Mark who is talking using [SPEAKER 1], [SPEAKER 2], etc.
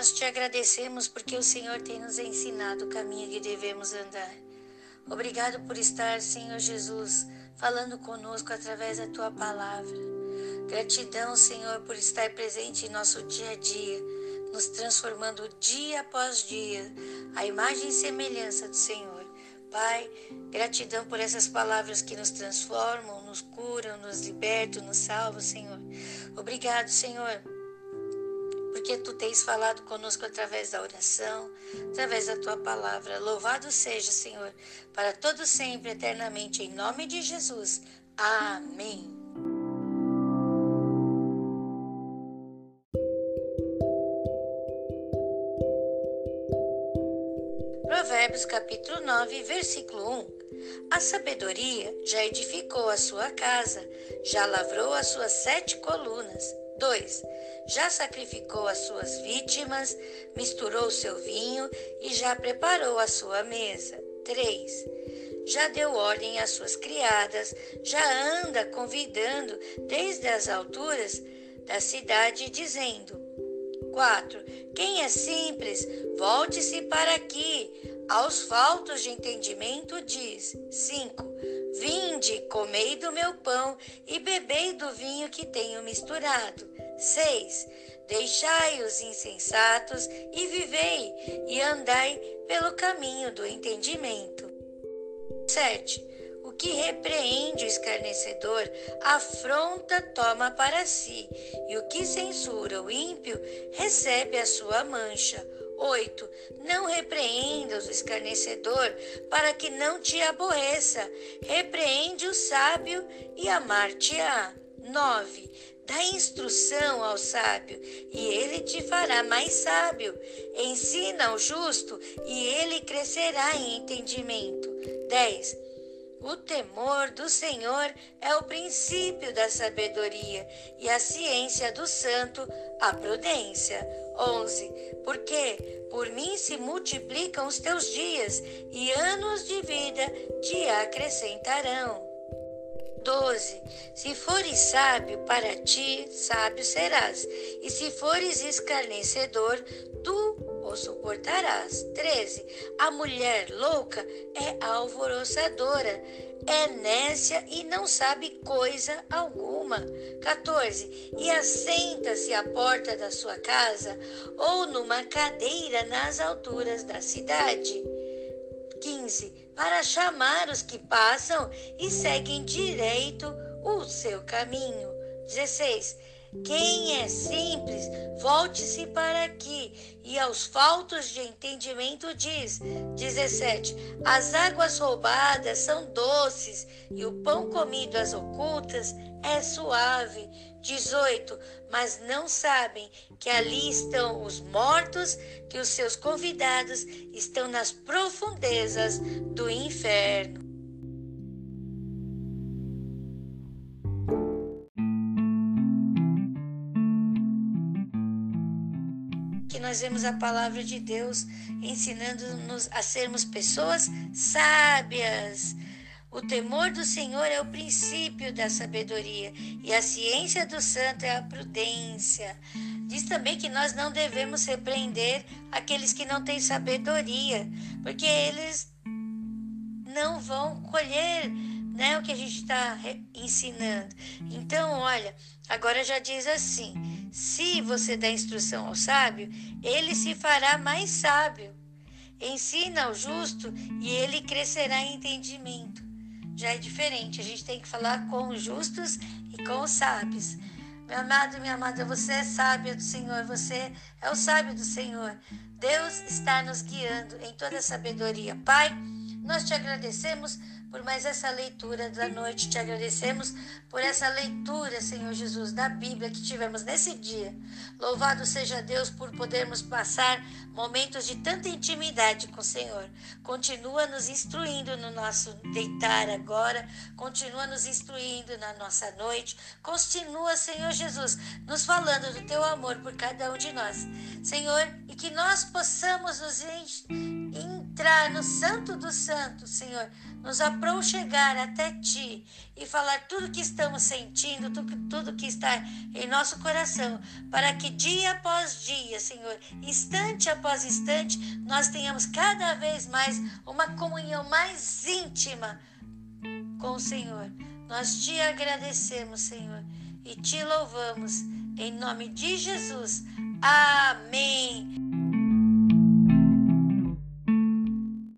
[SPEAKER 1] nós te agradecemos porque o Senhor tem nos ensinado o caminho que devemos andar. Obrigado por estar, Senhor Jesus, falando conosco através da tua palavra. Gratidão, Senhor, por estar presente em nosso dia a dia, nos transformando dia após dia a imagem e semelhança do Senhor. Pai, gratidão por essas palavras que nos transformam, nos curam, nos libertam, nos salvam, Senhor. Obrigado, Senhor porque tu tens falado conosco através da oração, através da tua palavra. Louvado seja, Senhor, para todo sempre, eternamente, em nome de Jesus. Amém. Provérbios capítulo 9, versículo 1. A sabedoria já edificou a sua casa, já lavrou as suas sete colunas. 2. Já sacrificou as suas vítimas, misturou seu vinho e já preparou a sua mesa. 3. Já deu ordem às suas criadas, já anda convidando desde as alturas da cidade, dizendo: 4. Quem é simples, volte-se para aqui. Aos faltos de entendimento, diz: 5. Vinde, comei do meu pão e bebei do vinho que tenho misturado. 6. Deixai os insensatos e vivei, e andai pelo caminho do entendimento. 7. O que repreende o escarnecedor, afronta toma para si, e o que censura o ímpio, recebe a sua mancha. 8. Não repreendas o escarnecedor, para que não te aborreça. Repreende o sábio e amar-te-á. 9. Dá instrução ao sábio, e ele te fará mais sábio. Ensina ao justo, e ele crescerá em entendimento. 10. O temor do Senhor é o princípio da sabedoria, e a ciência do santo, a prudência. 11. Porque por mim se multiplicam os teus dias, e anos de vida te acrescentarão. 12. Se fores sábio, para ti sábio serás, e se fores escarnecedor, tu o suportarás. 13. A mulher louca é alvoroçadora, é nécia e não sabe coisa alguma. 14. E assenta-se à porta da sua casa ou numa cadeira nas alturas da cidade. 15. Para chamar os que passam e seguem direito o seu caminho. 16 quem é simples, volte-se para aqui. E aos faltos de entendimento diz. 17. As águas roubadas são doces, e o pão comido às ocultas é suave. 18. Mas não sabem que ali estão os mortos, que os seus convidados estão nas profundezas do inferno. Nós vemos a palavra de Deus ensinando-nos a sermos pessoas sábias. O temor do Senhor é o princípio da sabedoria e a ciência do santo é a prudência. Diz também que nós não devemos repreender aqueles que não têm sabedoria, porque eles não vão colher né, o que a gente está ensinando. Então, olha, agora já diz assim: se você dá instrução ao sábio, ele se fará mais sábio. Ensina ao justo e ele crescerá em entendimento. Já é diferente, a gente tem que falar com os justos e com os sábios. Meu amado, minha amada, você é sábio do Senhor, você é o sábio do Senhor. Deus está nos guiando em toda sabedoria. Pai, nós te agradecemos por mais essa leitura da noite. Te agradecemos por essa leitura, Senhor Jesus, da Bíblia que tivemos nesse dia. Louvado seja Deus por podermos passar momentos de tanta intimidade com o Senhor. Continua nos instruindo no nosso deitar agora, continua nos instruindo na nossa noite. Continua, Senhor Jesus, nos falando do teu amor por cada um de nós. Senhor, e que nós possamos nos entrar no Santo dos Santos, Senhor nos aproxegar até Ti e falar tudo que estamos sentindo, tudo, tudo que está em nosso coração, para que dia após dia, Senhor, instante após instante, nós tenhamos cada vez mais uma comunhão mais íntima com o Senhor. Nós te agradecemos, Senhor, e te louvamos. Em nome de Jesus. Amém.